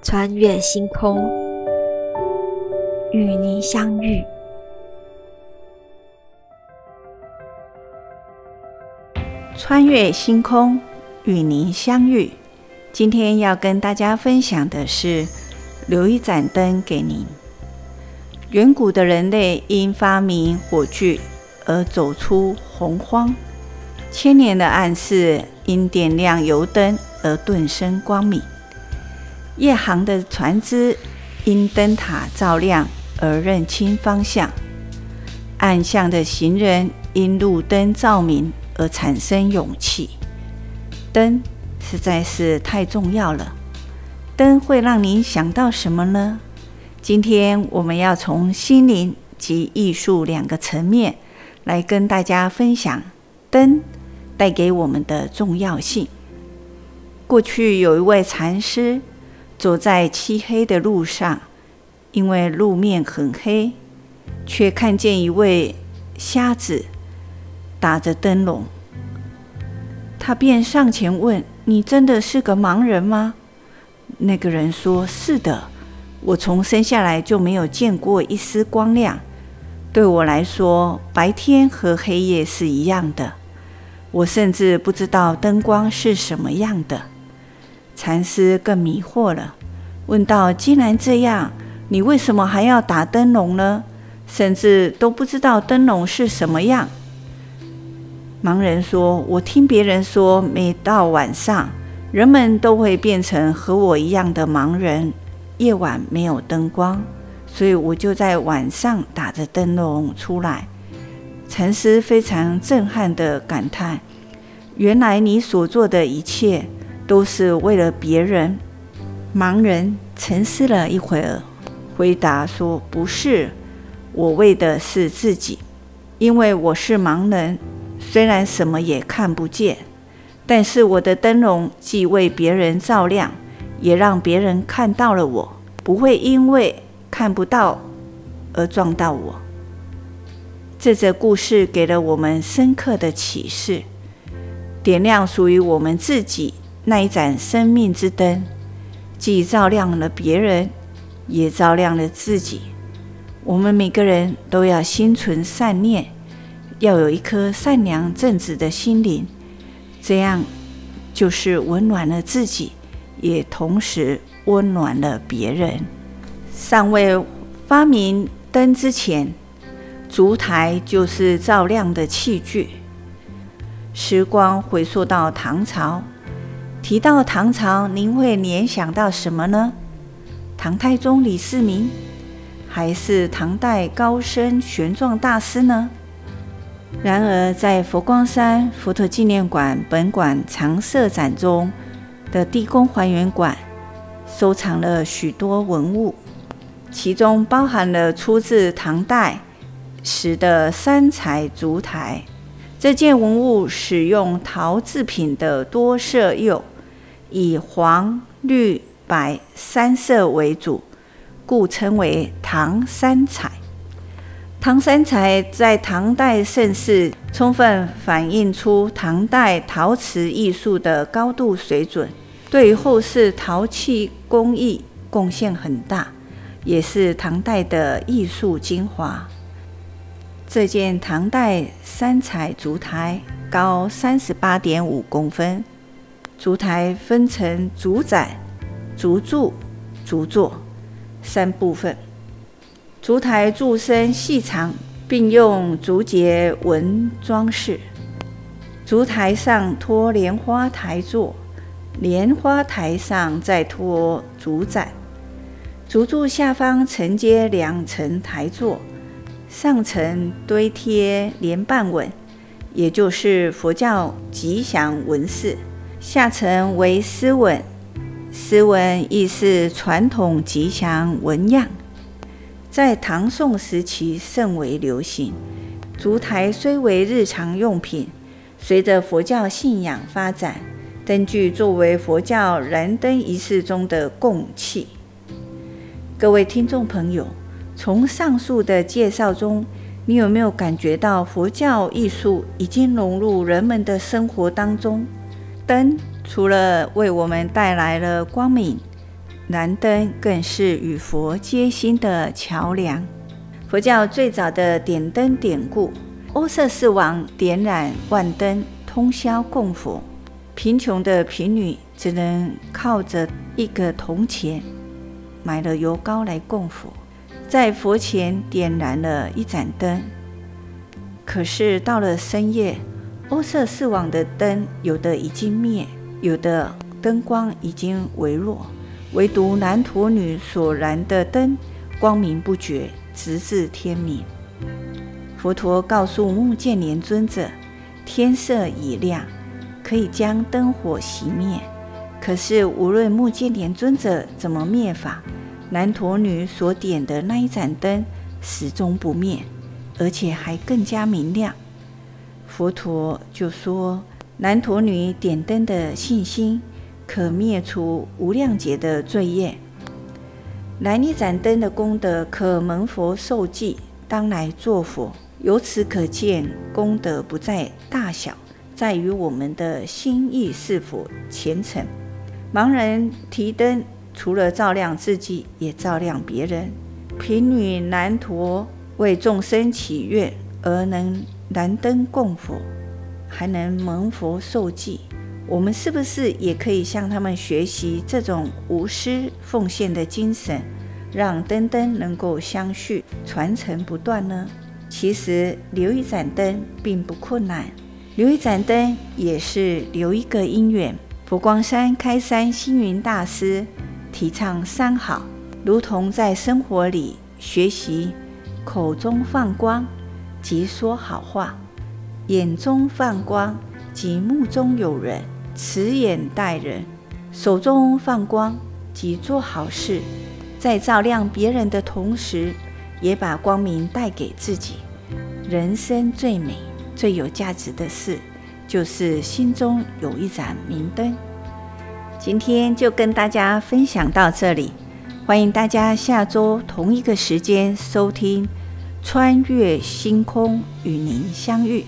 穿越星空，与您相遇。穿越星空，与您相遇。今天要跟大家分享的是，留一盏灯给您。远古的人类因发明火炬而走出洪荒，千年的暗室因点亮油灯而顿生光明。夜航的船只因灯塔照亮而认清方向，暗巷的行人因路灯照明而产生勇气。灯实在是太重要了，灯会让您想到什么呢？今天我们要从心灵及艺术两个层面来跟大家分享灯带给我们的重要性。过去有一位禅师。走在漆黑的路上，因为路面很黑，却看见一位瞎子打着灯笼。他便上前问：“你真的是个盲人吗？”那个人说：“是的，我从生下来就没有见过一丝光亮。对我来说，白天和黑夜是一样的。我甚至不知道灯光是什么样的。”禅师更迷惑了，问道：“既然这样，你为什么还要打灯笼呢？甚至都不知道灯笼是什么样？”盲人说：“我听别人说，每到晚上，人们都会变成和我一样的盲人。夜晚没有灯光，所以我就在晚上打着灯笼出来。”禅师非常震撼地感叹：“原来你所做的一切。”都是为了别人。盲人沉思了一会儿，回答说：“不是，我为的是自己。因为我是盲人，虽然什么也看不见，但是我的灯笼既为别人照亮，也让别人看到了我，不会因为看不到而撞到我。”这则故事给了我们深刻的启示：点亮属于我们自己。那一盏生命之灯，既照亮了别人，也照亮了自己。我们每个人都要心存善念，要有一颗善良正直的心灵，这样就是温暖了自己，也同时温暖了别人。尚未发明灯之前，烛台就是照亮的器具。时光回溯到唐朝。提到唐朝，您会联想到什么呢？唐太宗李世民，还是唐代高僧玄奘大师呢？然而，在佛光山佛陀纪念馆本馆常设展中的地宫还原馆，收藏了许多文物，其中包含了出自唐代时的三彩烛台。这件文物使用陶制品的多色釉。以黄、绿、白三色为主，故称为唐三彩。唐三彩在唐代盛世，充分反映出唐代陶瓷艺术的高度水准，对于后世陶器工艺贡献很大，也是唐代的艺术精华。这件唐代三彩烛台高三十八点五公分。烛台分成烛盏、烛柱、烛座三部分。烛台柱身细长，并用竹节纹装饰。烛台上托莲花台座，莲花台上再托烛盏。烛柱下方承接两层台座，上层堆贴莲瓣纹，也就是佛教吉祥纹饰。下层为丝纹，丝纹亦是传统吉祥纹样，在唐宋时期甚为流行。烛台虽为日常用品，随着佛教信仰发展，灯具作为佛教燃灯仪式中的供器。各位听众朋友，从上述的介绍中，你有没有感觉到佛教艺术已经融入人们的生活当中？灯除了为我们带来了光明，燃灯更是与佛接心的桥梁。佛教最早的点灯典故，欧瑟斯王点燃万灯，通宵供佛。贫穷的贫女只能靠着一个铜钱，买了油膏来供佛，在佛前点燃了一盏灯。可是到了深夜，欧瑟四王的灯有的已经灭，有的灯光已经微弱，唯独男陀女所燃的灯光明不绝，直至天明。佛陀告诉目犍连尊者：“天色已亮。”可以将灯火熄灭，可是无论目犍连尊者怎么灭法，男陀女所点的那一盏灯始终不灭，而且还更加明亮。佛陀就说：男陀女点灯的信心，可灭除无量劫的罪业；燃一盏灯的功德，可蒙佛受记，当来作佛。由此可见，功德不在大小。在于我们的心意是否虔诚。盲人提灯，除了照亮自己，也照亮别人。贫女难陀为众生祈愿而能燃灯供佛，还能蒙佛受记。我们是不是也可以向他们学习这种无私奉献的精神，让灯灯能够相续传承不断呢？其实留一盏灯并不困难。留一盏灯，也是留一个因缘。佛光山开山星云大师提倡三好，如同在生活里学习：口中放光，即说好话；眼中放光，即目中有人，慈眼待人；手中放光，即做好事。在照亮别人的同时，也把光明带给自己。人生最美。最有价值的事，就是心中有一盏明灯。今天就跟大家分享到这里，欢迎大家下周同一个时间收听《穿越星空与您相遇》。